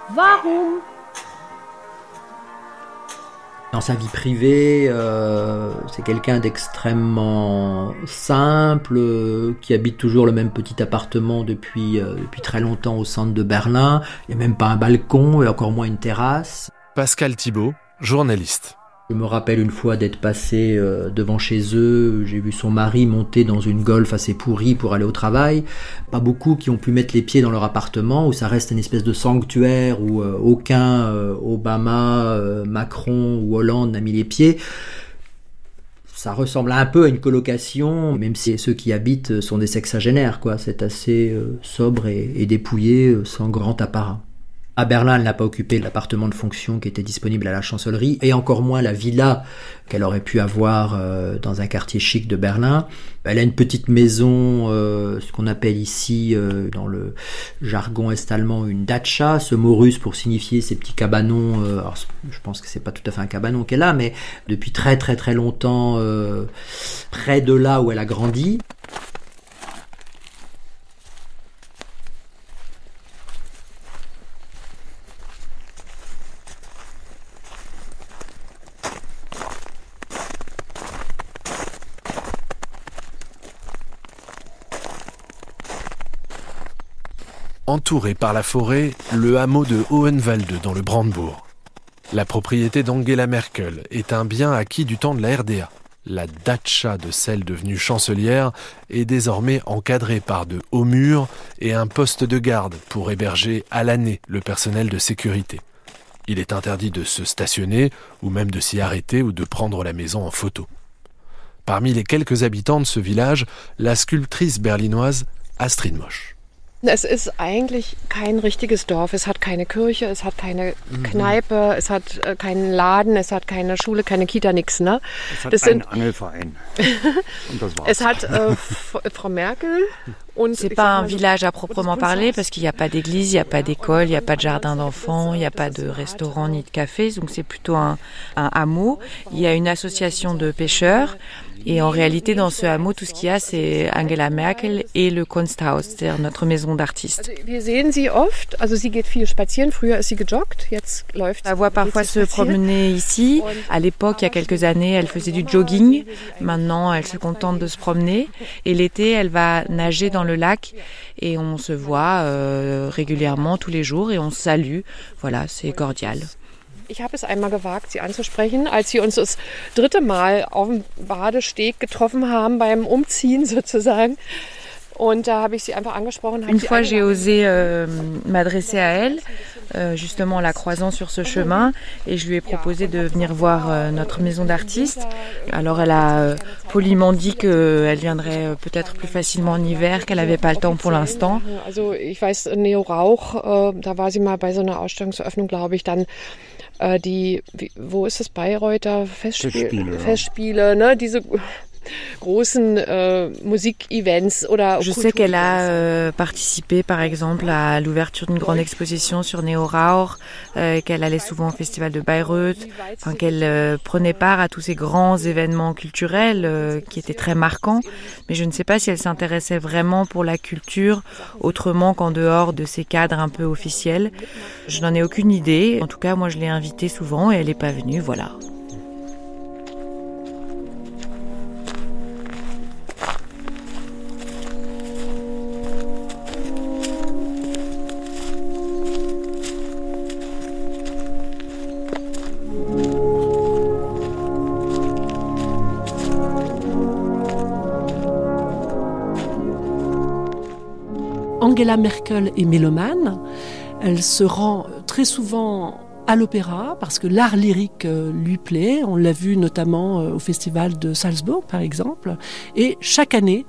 warum? Dans sa vie privée, euh, c'est quelqu'un d'extrêmement simple, euh, qui habite toujours le même petit appartement depuis, euh, depuis très longtemps au centre de Berlin. Il n'y a même pas un balcon et encore moins une terrasse. Pascal Thibault, journaliste. Je me rappelle une fois d'être passé euh, devant chez eux, j'ai vu son mari monter dans une golf assez pourrie pour aller au travail. Pas beaucoup qui ont pu mettre les pieds dans leur appartement, où ça reste une espèce de sanctuaire où euh, aucun euh, Obama, Macron ou Hollande n'a mis les pieds. Ça ressemble un peu à une colocation, même si ceux qui habitent sont des sexagénaires, quoi. C'est assez sobre et, et dépouillé, sans grand apparat. À Berlin, elle n'a pas occupé l'appartement de fonction qui était disponible à la chancellerie, et encore moins la villa qu'elle aurait pu avoir euh, dans un quartier chic de Berlin. Elle a une petite maison, euh, ce qu'on appelle ici, euh, dans le jargon est-allemand, une dacha, ce mot russe pour signifier ces petits cabanons. je pense que c'est pas tout à fait un cabanon qu'elle a, mais depuis très très très longtemps, près de là où elle a grandi. Entouré par la forêt, le hameau de Hohenwalde dans le Brandebourg. La propriété d'Angela Merkel est un bien acquis du temps de la RDA. La datcha de celle devenue chancelière est désormais encadrée par de hauts murs et un poste de garde pour héberger à l'année le personnel de sécurité. Il est interdit de se stationner ou même de s'y arrêter ou de prendre la maison en photo. Parmi les quelques habitants de ce village, la sculptrice berlinoise Astrid Mosch. Es ist eigentlich kein richtiges Dorf. Es hat keine Kirche, es hat keine mhm. Kneipe, es hat äh, keinen Laden, es hat keine Schule, keine Kita, nichts. Ne? Es hat das einen sind, Angelverein. Und das war's. Es hat äh, Frau Merkel C'est pas un village à proprement parler parce qu'il n'y a pas d'église, il n'y a pas d'école, il n'y a pas de jardin d'enfants, il n'y a pas de restaurant ni de café, donc c'est plutôt un, un hameau. Il y a une association de pêcheurs et en réalité, dans ce hameau, tout ce qu'il y a, c'est Angela Merkel et le Kunsthaus, c'est-à-dire notre maison d'artistes. La voit parfois se promener ici. À l'époque, il y a quelques années, elle faisait du jogging. Maintenant, elle se contente de se promener. Et l'été, elle va nager dans le lac et on se voit euh, régulièrement tous les jours et on se salue. Voilà, c'est cordial. Ich habe es einmal gewagt, sie anzusprechen, als sie uns das dritte Mal auf dem Badesteg getroffen haben beim Umziehen sozusagen. Une fois, j'ai osé euh, m'adresser à elle, euh, justement en la croisant sur ce chemin, et je lui ai proposé de venir voir euh, notre maison d'artistes. Alors, elle a poliment dit qu'elle viendrait peut-être plus facilement en hiver, qu'elle n'avait pas le temps pour l'instant. Also, ich weiß, Neo Rauch, da war sie mal bei so einer Ausstellungseröffnung, glaube ich, dann die, wo ist das Bayreuther Festspiel, Festspiele, Festspiele ne, diese Euh, Je sais qu'elle a euh, participé par exemple à l'ouverture d'une grande exposition sur Neo Rauch, euh, qu'elle allait souvent au festival de Bayreuth, qu'elle prenait part à tous ces grands événements culturels qui étaient très marquants, mais je ne sais pas si elle s'intéressait vraiment pour la culture autrement qu'en dehors de ces cadres un peu officiels. Je n'en ai aucune idée. En tout cas, moi je l'ai invitée souvent et elle n'est pas venue, voilà. Angela Merkel est mélomane. Elle se rend très souvent à l'opéra parce que l'art lyrique euh, lui plaît. On l'a vu notamment euh, au festival de Salzbourg, par exemple. Et chaque année,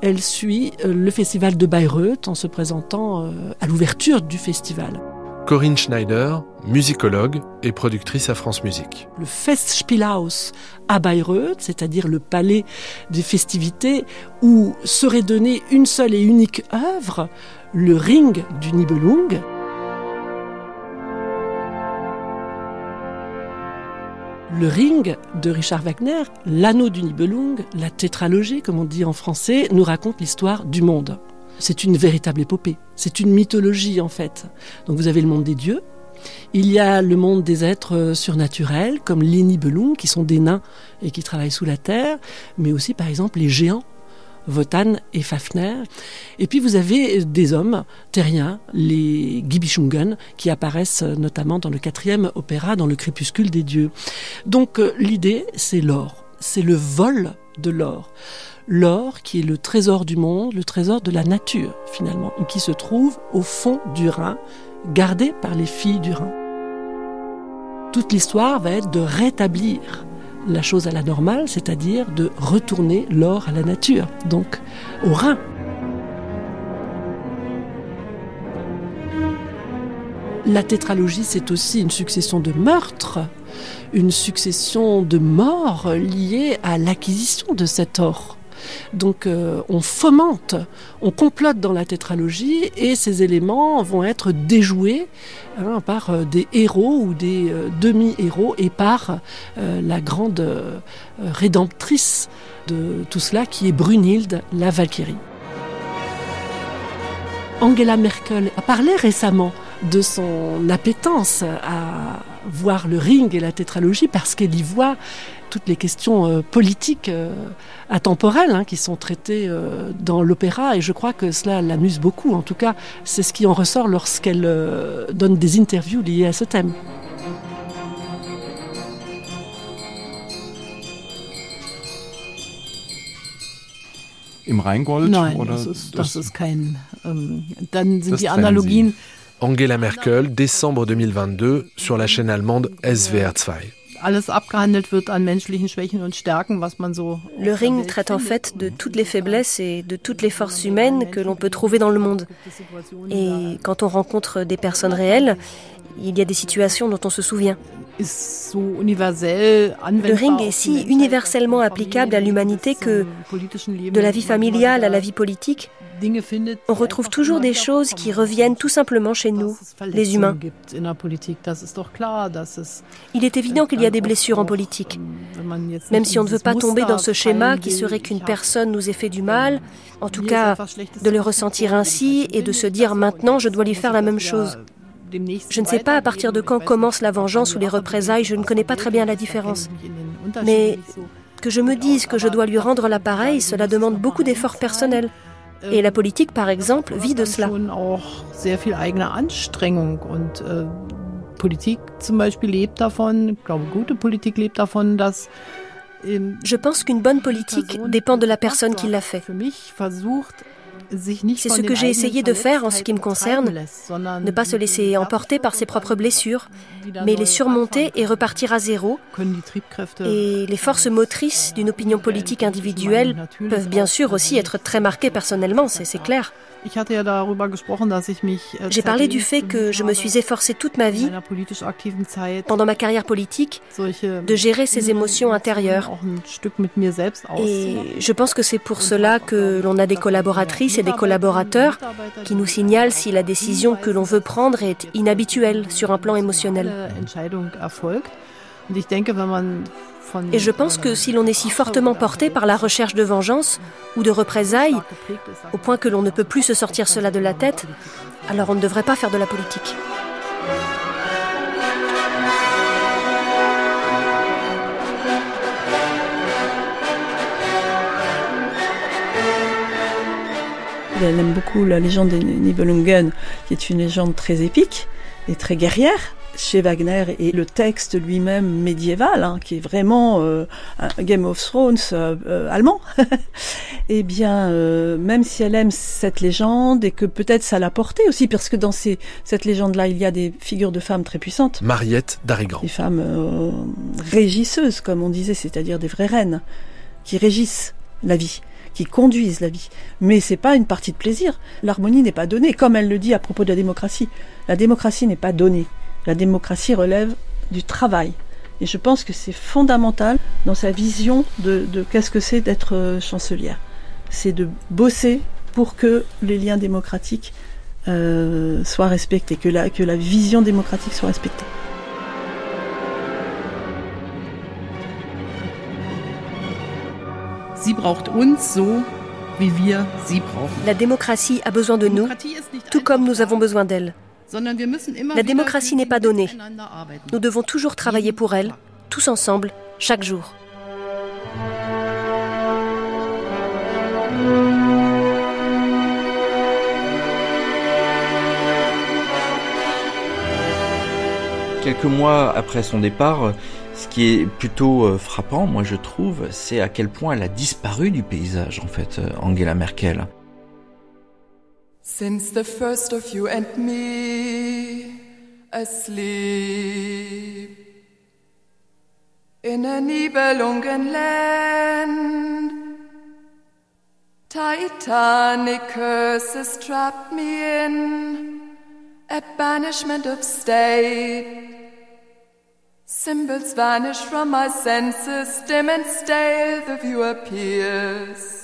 elle suit euh, le festival de Bayreuth en se présentant à l'ouverture du festival. Corinne Schneider, musicologue et productrice à France Musique. Le Festspielhaus à Bayreuth, c'est-à-dire le palais des festivités où serait donnée une seule et unique œuvre, le Ring du Nibelung. Le Ring de Richard Wagner, l'anneau du Nibelung, la tétralogie comme on dit en français, nous raconte l'histoire du monde. C'est une véritable épopée. C'est une mythologie en fait. Donc vous avez le monde des dieux. Il y a le monde des êtres surnaturels, comme les Nibelung, qui sont des nains et qui travaillent sous la terre, mais aussi par exemple les géants, Wotan et Fafner. Et puis vous avez des hommes terriens, les Gibichungen, qui apparaissent notamment dans le quatrième opéra, dans le crépuscule des dieux. Donc euh, l'idée, c'est l'or, c'est le vol de l'or l'or qui est le trésor du monde, le trésor de la nature finalement, et qui se trouve au fond du Rhin, gardé par les filles du Rhin. Toute l'histoire va être de rétablir la chose à la normale, c'est-à-dire de retourner l'or à la nature, donc au Rhin. La tétralogie, c'est aussi une succession de meurtres, une succession de morts liées à l'acquisition de cet or. Donc euh, on fomente, on complote dans la tétralogie et ces éléments vont être déjoués hein, par euh, des héros ou des euh, demi-héros et par la grande rédemptrice de tout cela qui est Brunhilde, la Valkyrie. Angela Merkel a parlé récemment de son appétence à voir le ring et la tétralogie parce qu'elle y voit toutes les questions euh, politiques euh, atemporelles hein, qui sont traitées euh, dans l'opéra et je crois que cela l'amuse beaucoup. En tout cas, c'est ce qui en ressort lorsqu'elle donne des interviews liées à ce thème. Im Rheingold? Nein, oder das, ist, das, ist kein. Ähm, dann sind die Analogien. Angela Merkel, décembre 2022, sur la chaîne allemande SWR 2. Le ring traite en fait de toutes les faiblesses et de toutes les forces humaines que l'on peut trouver dans le monde. Et quand on rencontre des personnes réelles, il y a des situations dont on se souvient. Le ring est si universellement applicable à l'humanité que, de la vie familiale à la vie politique, on retrouve toujours des choses qui reviennent tout simplement chez nous, les humains. Il est évident qu'il y a des blessures en politique. Même si on ne veut pas tomber dans ce schéma qui serait qu'une personne nous ait fait du mal, en tout cas de le ressentir ainsi et de se dire maintenant je dois lui faire la même chose. Je ne sais pas à partir de quand commence la vengeance ou les représailles, je ne connais pas très bien la différence. Mais que je me dise que je dois lui rendre l'appareil, cela demande beaucoup d'efforts personnels. Et la politique, par exemple, vit de cela. Je pense qu'une bonne politique dépend de la personne qui l'a fait. C'est ce que j'ai essayé de faire en ce qui me concerne, ne pas se laisser emporter par ses propres blessures, mais les surmonter et repartir à zéro. Et les forces motrices d'une opinion politique individuelle peuvent bien sûr aussi être très marquées personnellement, c'est clair. Äh, J'ai parlé du fait que je me suis efforcée toute ma vie, pendant ma carrière politique, de gérer ces émotions intérieures. Et je pense que c'est pour cela que l'on a des collaboratrices et des collaborateurs qui nous signalent si la décision que l'on veut prendre est inhabituelle sur un plan émotionnel. Et je pense que si l'on est si fortement porté par la recherche de vengeance ou de représailles, au point que l'on ne peut plus se sortir cela de la tête, alors on ne devrait pas faire de la politique. Elle aime beaucoup la légende des Nibelungen, qui est une légende très épique et très guerrière chez Wagner et le texte lui-même médiéval, hein, qui est vraiment euh, un Game of Thrones euh, euh, allemand, eh bien, même si elle aime cette légende et que peut-être ça l'a portée aussi, parce que dans ces, cette légende-là, il y a des figures de femmes très puissantes. Mariette d'Arigrand. Des femmes régisseuses, comme on disait, c'est-à-dire des vraies reines, qui régissent la vie qui conduisent la vie. Mais c'est pas une partie de plaisir. L'harmonie n'est pas donnée, comme elle le dit à propos de la démocratie. La démocratie n'est pas donnée. La démocratie relève du travail. Et je pense que c'est fondamental dans sa vision de, qu'est-ce que c'est d'être euh, chancelière. C'est de bosser pour que les liens démocratiques euh, soient respectés, que la, que la vision démocratique soit respectée. Sie braucht uns so, wie wir sie brauchen. La démocratie a besoin de nous, tout comme nous avons besoin d'elle. La démocratie n'est pas donnée. Nous devons toujours travailler pour elle, tous ensemble, chaque jour. Quelques mois après son départ, ce qui est plutôt euh, frappant, moi je trouve, c'est à quel point elle a disparu du paysage, en fait, euh, Angela Merkel. Since the first of you and me asleep in a Nibelungenland, Titanic curses trapped me in a banishment of state. Symbols vanish from my senses, dim and stale the view appears.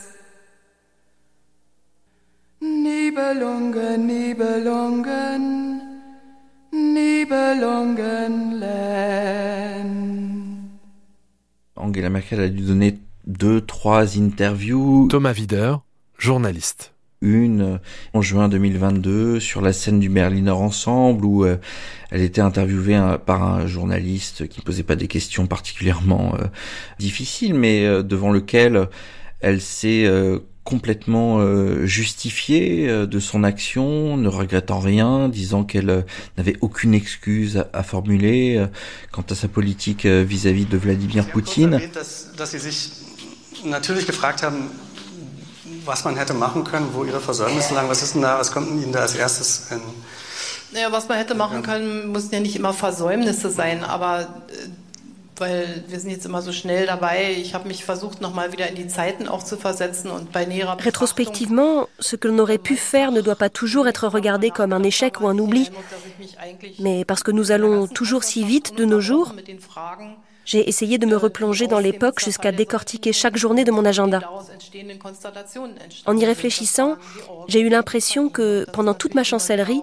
Nibelungen, Nibelungen, Nibelungenland. Angela Merkel a dû donner deux, trois interviews. Thomas Wider, journaliste. Une euh, en juin 2022 sur la scène du Berliner Ensemble où euh, elle était interviewée euh, par un journaliste qui posait pas des questions particulièrement difficiles mais devant lequel elle s'est complètement euh, justifiée euh, de son action, ne regrettant rien, disant qu'elle euh, n'avait aucune excuse à, formuler quant à sa politique vis-à-vis de Vladimir Poutine. natürlich gefragt haben, was man hätte machen können, wo ihre Versäumnisse lagen. Was ist denn da, was kommt Ihnen da als erstes in naja, was man hätte machen können, mussten ja nicht immer Versäumnisse sein, aber weil wir sind jetzt immer so schnell dabei. Ich habe mich versucht, nochmal wieder in die Zeiten auch zu versetzen und bei näherer Rétrospectivement, ce que l'on aurait pu faire ne doit pas toujours être regardé comme un échec ou un oubli. Mais parce que nous allons toujours si vite de nos jours, j'ai essayé de me replonger dans l'époque jusqu'à décortiquer chaque journée de mon agenda. En y réfléchissant, j'ai eu l'impression que pendant toute ma chancellerie,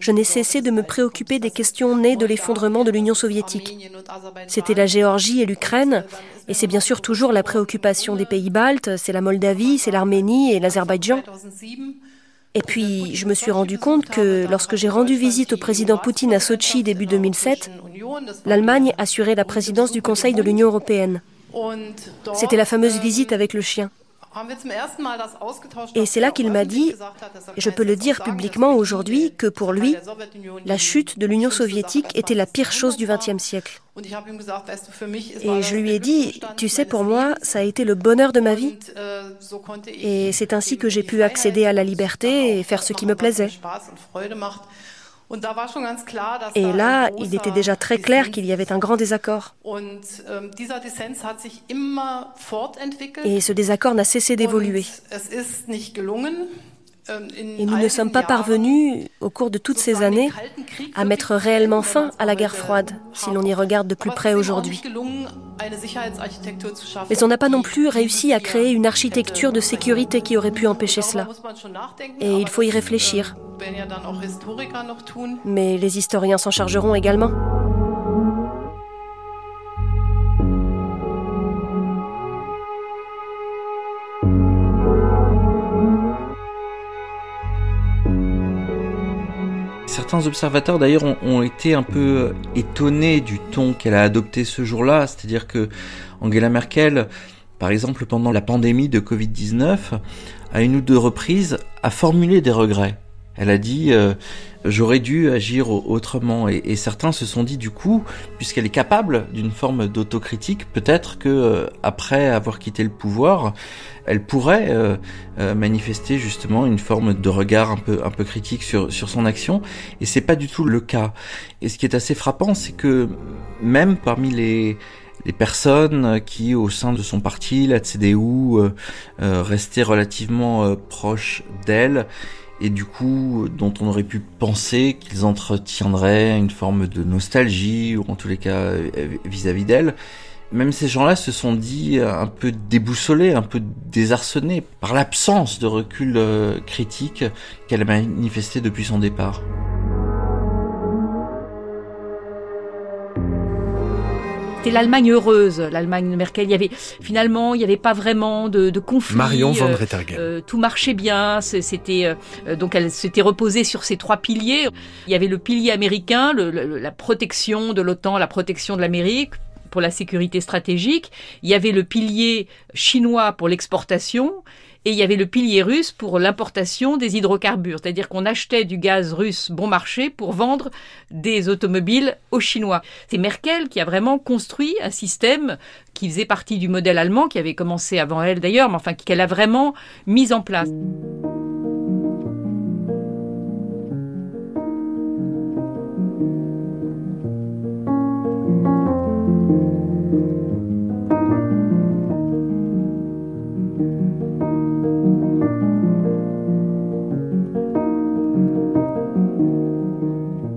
je n'ai cessé de me préoccuper des questions nées de l'effondrement de l'Union soviétique. C'était la Géorgie et l'Ukraine, et c'est bien sûr toujours la préoccupation des pays baltes, c'est la Moldavie, c'est l'Arménie et l'Azerbaïdjan. Et puis, je me suis rendu compte que lorsque j'ai rendu visite au président Poutine à Sochi début 2007, l'Allemagne assurait la présidence du Conseil de l'Union européenne. C'était la fameuse visite avec le chien. Et c'est là qu'il m'a dit, et je peux le dire publiquement aujourd'hui, que pour lui, la chute de l'Union soviétique était la pire chose du XXe siècle. Et je lui ai dit, tu sais, pour moi, ça a été le bonheur de ma vie. Et c'est ainsi que j'ai pu accéder à la liberté et faire ce qui me plaisait. Et là, il était déjà très clair qu'il y avait un grand désaccord. Ähm, Et ce désaccord n'a cessé d'évoluer. Ähm, Et nous ne sommes pas parvenus, au cours de toutes ces années, à mettre réellement fin à la guerre froide, si l'on y regarde de plus près aujourd'hui. Mais on n'a pas non plus réussi à créer une architecture de sécurité qui aurait pu empêcher cela. Et il faut y réfléchir. Mais les historiens s'en chargeront également. Certains observateurs d'ailleurs ont, été un peu étonnés du ton qu'elle a adopté ce jour-là, c'est-à-dire que Angela Merkel, par exemple pendant la pandémie de Covid-19, à une ou deux reprises, a formulé des regrets. Elle a dit euh, j'aurais dû agir autrement et, certains se sont dit du coup puisqu'elle est capable d'une forme d'autocritique peut-être que euh, après avoir quitté le pouvoir elle pourrait euh, manifester justement une forme de regard un peu un peu critique sur sur son action et c'est pas du tout le cas et ce qui est assez frappant c'est que même parmi les les personnes qui, au sein de son parti, la CDU, restaient relativement proches d'elle, et du coup dont on aurait pu penser qu'ils entretiendraient une forme de nostalgie ou en tous les cas euh, vis-à-vis d'elle. Même ces gens-là se sont dit un peu déboussolés, un peu désarçonnés par l'absence de recul euh, critique qu'elle a manifesté depuis son départ. C'était l'Allemagne heureuse, l'Allemagne de Merkel. Il y avait finalement, il n'y avait pas vraiment de, de conflit. Marion von euh, euh, tout marchait bien. C'était euh, donc elle s'était reposée sur ces trois piliers. Il y avait le pilier américain, la protection de l'OTAN, la protection de l'Amérique pour la sécurité stratégique. Il y avait le pilier chinois pour l'exportation et il y avait le pilier russe pour l'importation des hydrocarbures, c'est-à-dire qu'on achetait du gaz russe bon marché pour vendre des automobiles aux Chinois. C'est Merkel qui a vraiment construit un système qui faisait partie du modèle allemand, qui avait commencé avant elle d'ailleurs, mais enfin qu'elle a vraiment mis en place.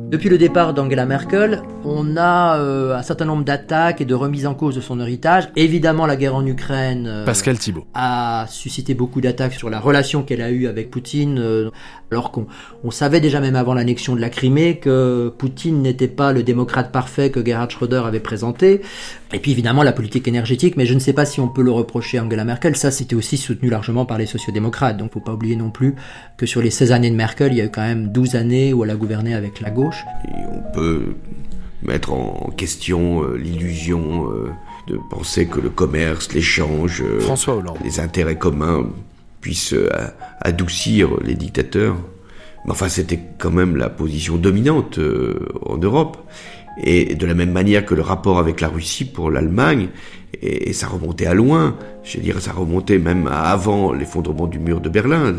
Depuis le départ d'Angela Merkel, on a euh, un certain nombre d'attaques et de remises en cause de son héritage. Évidemment, la guerre en Ukraine euh, Pascal Thibault. a suscité beaucoup d'attaques sur la relation qu'elle a eue avec Poutine, euh, alors qu'on on savait déjà même avant l'annexion de la Crimée que Poutine n'était pas le démocrate parfait que Gerhard Schröder avait présenté. Et puis évidemment la politique énergétique, mais je ne sais pas si on peut le reprocher à Angela Merkel. Ça, c'était aussi soutenu largement par les sociodémocrates. Donc, faut pas oublier non plus que sur les 16 années de Merkel, il y a eu quand même 12 années où elle a gouverné avec la gauche. on peut mettre en question euh, l'illusion euh, de penser que le commerce, l'échange, euh, les intérêts communs puissent adoucir les dictateurs. Mais enfin, c'était quand même la position dominante en Europe. Et de la même manière que le rapport avec la Russie pour l'Allemagne, et, ça remontait à loin, je veux dire, ça remontait même avant l'effondrement du mur de Berlin,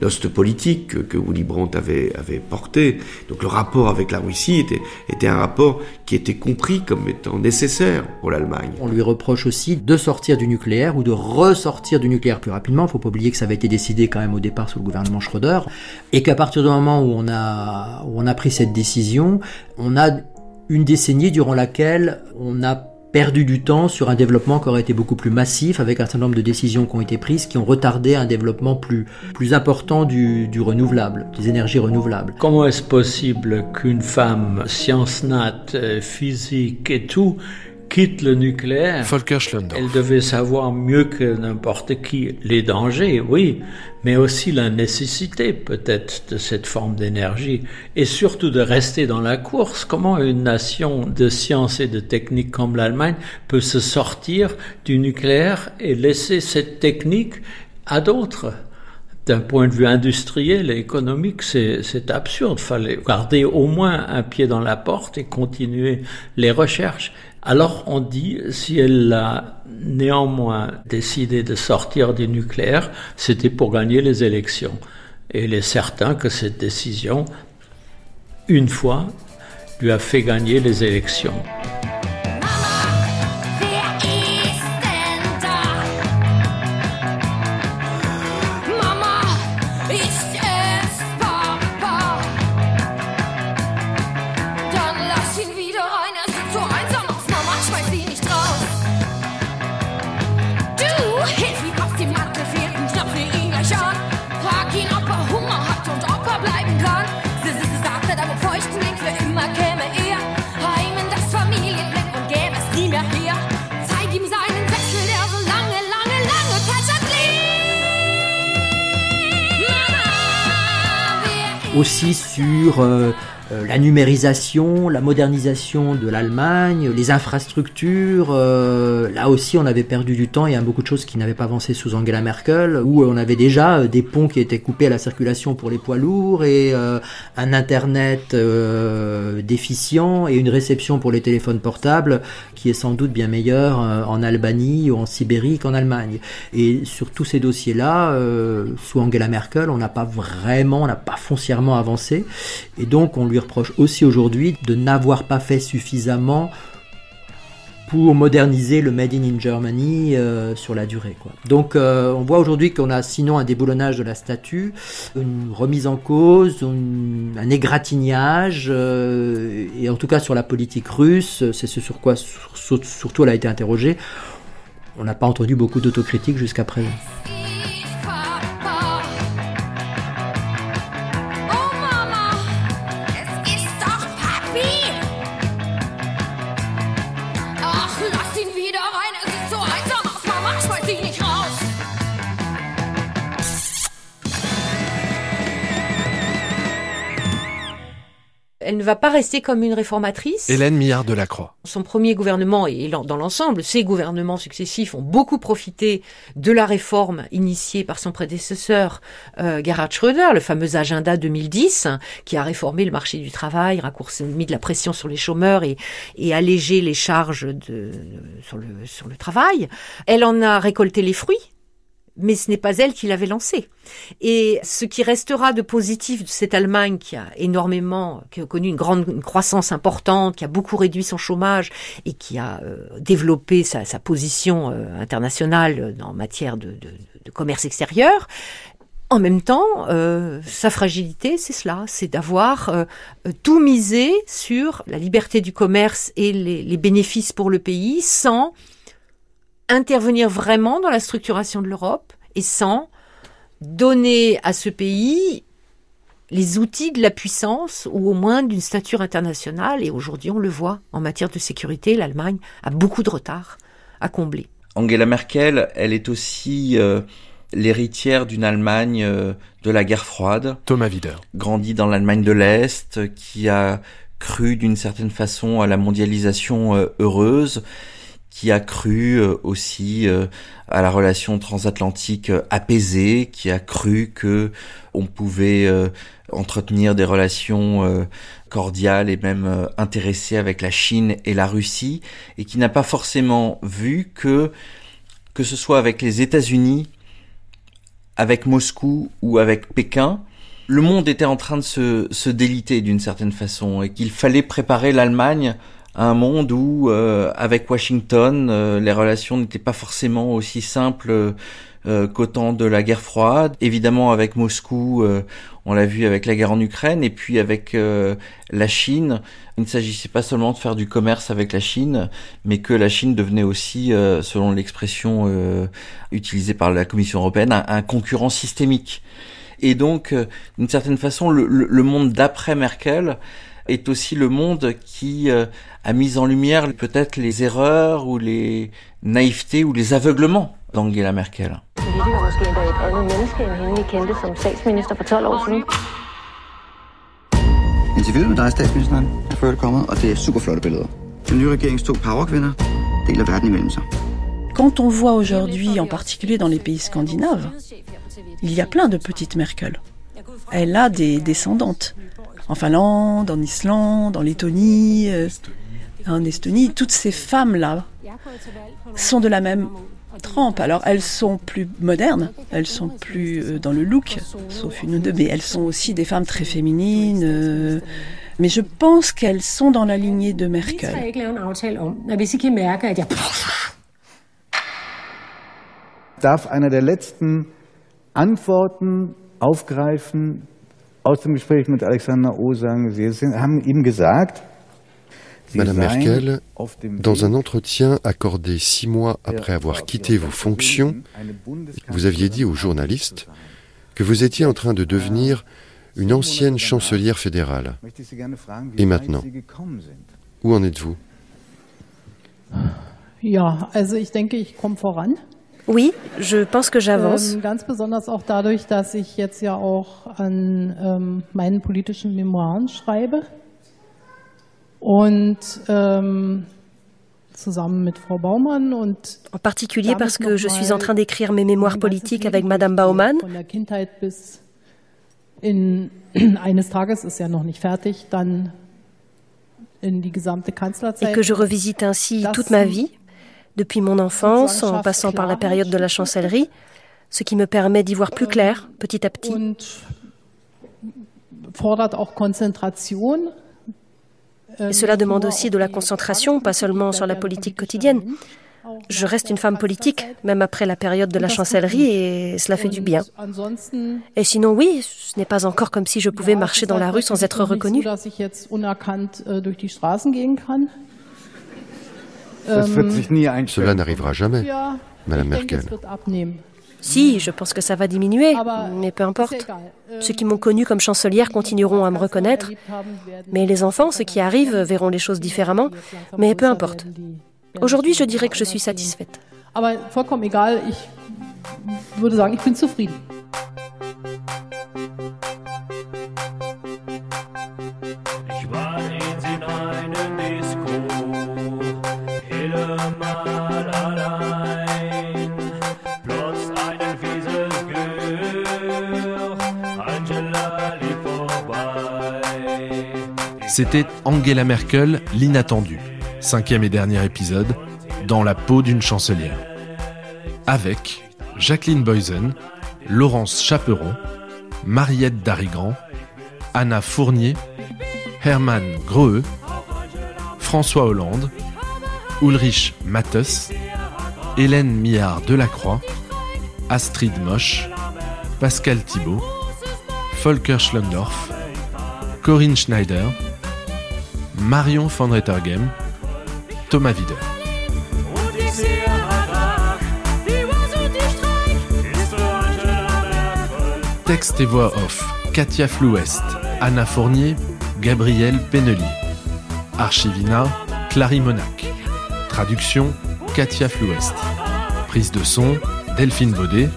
l'ost politique que, Willy Brandt avait, porté. Donc le rapport avec la Russie était, un rapport qui était compris comme étant nécessaire pour l'Allemagne. On lui reproche aussi de sortir du nucléaire ou de ressortir du nucléaire plus rapidement. Il faut pas oublier que ça avait été décidé quand même au départ sous le gouvernement Schröder et qu'à partir du moment où on a pris cette décision, on a une décennie durant laquelle on a perdu du temps sur un développement qui aurait été beaucoup plus massif avec un certain nombre de décisions qui ont été prises qui ont retardé un développement plus, plus important du, du renouvelable, des énergies renouvelables. Comment est-ce possible qu'une femme science nat, euh, physique et tout quitte le nucléaire, elle devait savoir mieux que n'importe qui les dangers, oui, mais aussi la nécessité peut-être de cette forme d'énergie et surtout de rester dans la course. Comment une nation de science et de technique comme l'Allemagne peut se sortir du nucléaire et laisser cette technique à d'autres? D'un point de vue industriel et économique, c'est absurde. Il fallait garder au moins un pied dans la porte et continuer les recherches. Alors on dit, si elle a néanmoins décidé de sortir du nucléaire, c'était pour gagner les élections. Et il est certain que cette décision, une fois, lui a fait gagner les élections. Aussi sur euh, la numérisation, la modernisation de l'Allemagne, les infrastructures. Euh, là aussi, on avait perdu du temps. Il y a beaucoup de choses qui n'avaient pas avancé sous Angela Merkel, où on avait déjà des ponts qui étaient coupés à la circulation pour les poids lourds et un Internet déficient et une réception pour les téléphones portables qui est sans doute bien meilleure en Albanie ou en Sibérie qu'en Allemagne. Et sur tous ces dossiers-là, sous Angela Merkel, on n'a pas vraiment, on n'a pas foncièrement avancé. Et donc, on lui reproche aussi aujourd'hui de n'avoir pas fait suffisamment pour moderniser le Made in, Germany euh, sur la durée. Quoi. Donc euh, on voit aujourd'hui qu'on a sinon un déboulonnage de la statue, une remise en cause, un égratignage, euh, et en tout cas sur la politique russe, c'est ce sur quoi surtout elle a été interrogée. On n'a pas entendu beaucoup d'autocritique jusqu'à présent. Elle ne va pas rester comme une réformatrice. Hélène Millard de la Croix. Son premier gouvernement et dans l'ensemble, ses gouvernements successifs ont beaucoup profité de la réforme initiée par son prédécesseur euh, Gerhard Schröder, le fameux agenda 2010, qui a réformé le marché du travail, raccourci, mis de la pression sur les chômeurs et, et allégé les charges de, sur, le, sur le travail. Elle en a récolté les fruits mais ce n'est pas elle qui l'avait lancé. Et ce qui restera de positif de cette Allemagne qui a énormément, qui a connu une grande croissance importante, qui a beaucoup réduit son chômage et qui a euh, développé sa, position euh, internationale en matière de, commerce extérieur, en même temps, euh, sa fragilité, c'est cela, c'est d'avoir tout misé sur la liberté du commerce et les bénéfices pour le pays sans intervenir vraiment dans la structuration de l'Europe et sans donner à ce pays les outils de la puissance ou au moins d'une stature internationale. Et aujourd'hui, on le voit, en matière de sécurité, l'Allemagne a beaucoup de retard à combler. Angela Merkel, elle est aussi euh, l'héritière d'une Allemagne euh, de la guerre froide. Thomas Wider. Grandi dans l'Allemagne de l'Est, qui a cru d'une certaine façon à la mondialisation euh, heureuse qui a cru euh, aussi euh, à la relation transatlantique euh, apaisée, qui a cru que on pouvait entretenir des relations cordiales et même intéressées avec la Chine et la Russie, et qui n'a pas forcément vu que que ce soit avec les États-Unis, avec Moscou ou avec Pékin, le monde était en train de se, se déliter d'une certaine façon et qu'il fallait préparer l'Allemagne un monde où, euh, avec Washington, euh, les relations n'étaient pas forcément aussi simples euh, qu'au temps de la guerre froide. Évidemment, avec Moscou, on l'a vu avec la guerre en Ukraine, et puis avec la Chine, il ne s'agissait pas seulement de faire du commerce avec la Chine, mais que la Chine devenait aussi, selon l'expression utilisée par la Commission européenne, un, concurrent systémique. Et donc, d'une certaine façon, le monde d'après Merkel est aussi le monde qui euh, a mis en lumière peut-être les erreurs ou les naïvetés ou les aveuglements d'Angela Merkel. Interviewet med dig, statsministeren, er før det kommet, og det er super flotte billeder. Den nye regerings to powerkvinder deler verden imellem sig. Quand on voit aujourd'hui, en particulier dans les pays scandinaves, il y a plein de petites Merkel. Elle a des descendantes. En Finlande, en Islande, en Lettonie, euh, en Estonie, toutes ces femmes-là sont de la même trempe. Alors elles sont plus modernes, elles sont plus euh, dans le look, sauf une ou deux, mais elles sont aussi des femmes très féminines. Euh, mais je pense qu'elles sont dans la lignée de Merkel. Darf einer der letzten Antworten aufgreifen? Aus dem Gespräch mit Alexander O. sagen, Sie haben ihm gesagt, Madame Merkel, dans un entretien accordé six mois après avoir quitté vos fonctions, vous aviez dit aux journalistes que vous étiez en train de devenir une ancienne chancelière fédérale. Et maintenant, où en êtes-vous? Oui, je pense que j'avance. Ähm, ganz besonders auch dadurch, dass ich jetzt ja auch an ähm, meinen politischen Memoiren schreibe. Und ähm, zusammen mit Frau Baumann und en particulier parce que je suis en train d'écrire mes mémoires politiques avec Madame Baumann. Von der Kindheit bis in eines Tages ist ja noch nicht fertig, dann in die gesamte Kanzlerzeit. Et que je revisite ainsi toute ma vie, depuis mon enfance en passant par la période de la chancellerie, ce qui me permet d'y voir plus clair petit à petit. Et cela demande aussi de la concentration, pas seulement sur la politique quotidienne. Je reste une femme politique, même après la période de la chancellerie, et cela fait du bien. Et sinon, oui, ce n'est pas encore comme si je pouvais marcher dans la rue sans être reconnue. Cela n'arrivera jamais, Madame Merkel. Si, je pense que ça va diminuer, mais peu importe. Ceux qui m'ont connue comme chancelière continueront à me reconnaître, mais les enfants, ceux qui arrivent, verront les choses différemment, mais peu importe. Aujourd'hui, je dirais que je suis satisfaite. C'était Angela Merkel, l'inattendu, cinquième et dernier épisode, dans la peau d'une chancelière. Avec Jacqueline Boysen, Laurence Chaperon, Mariette Darigrand, Anna Fournier, Hermann Grohe, François Hollande, Ulrich Mattes, Hélène Millard Delacroix, Astrid Mosch, Pascal Thibault, Volker Schlendorf, Corinne Schneider, Marion van Rettergem, Thomas Wider. Texte et voix off Katia Flouest, Anna Fournier, Gabriel Pennelier. Archivina, Clary Monac. Traduction, Katia Flouest. Prise de son, Delphine Baudet.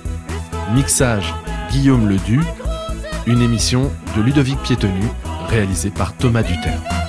Mixage, Guillaume Ledu. Une émission de Ludovic Piétenu, réalisée par Thomas Duterre.